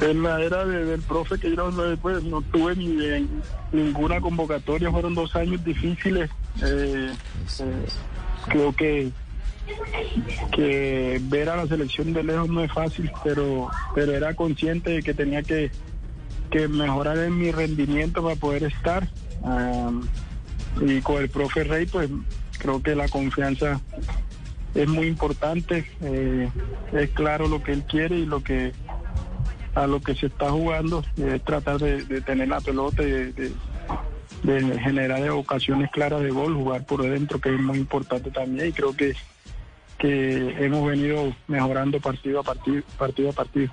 En la era del profe que yo pues, no tuve ni ninguna convocatoria, fueron dos años difíciles. Eh, eh, creo que que ver a la selección de lejos no es fácil, pero pero era consciente de que tenía que, que mejorar en mi rendimiento para poder estar. y con el profe Rey, pues creo que la confianza es muy importante. Eh, es claro lo que él quiere y lo que a lo que se está jugando es tratar de, tener la pelota de, generar ocasiones claras de gol, jugar por dentro, que es muy importante también. Y creo que, que hemos venido mejorando partido a partido, partido a partido.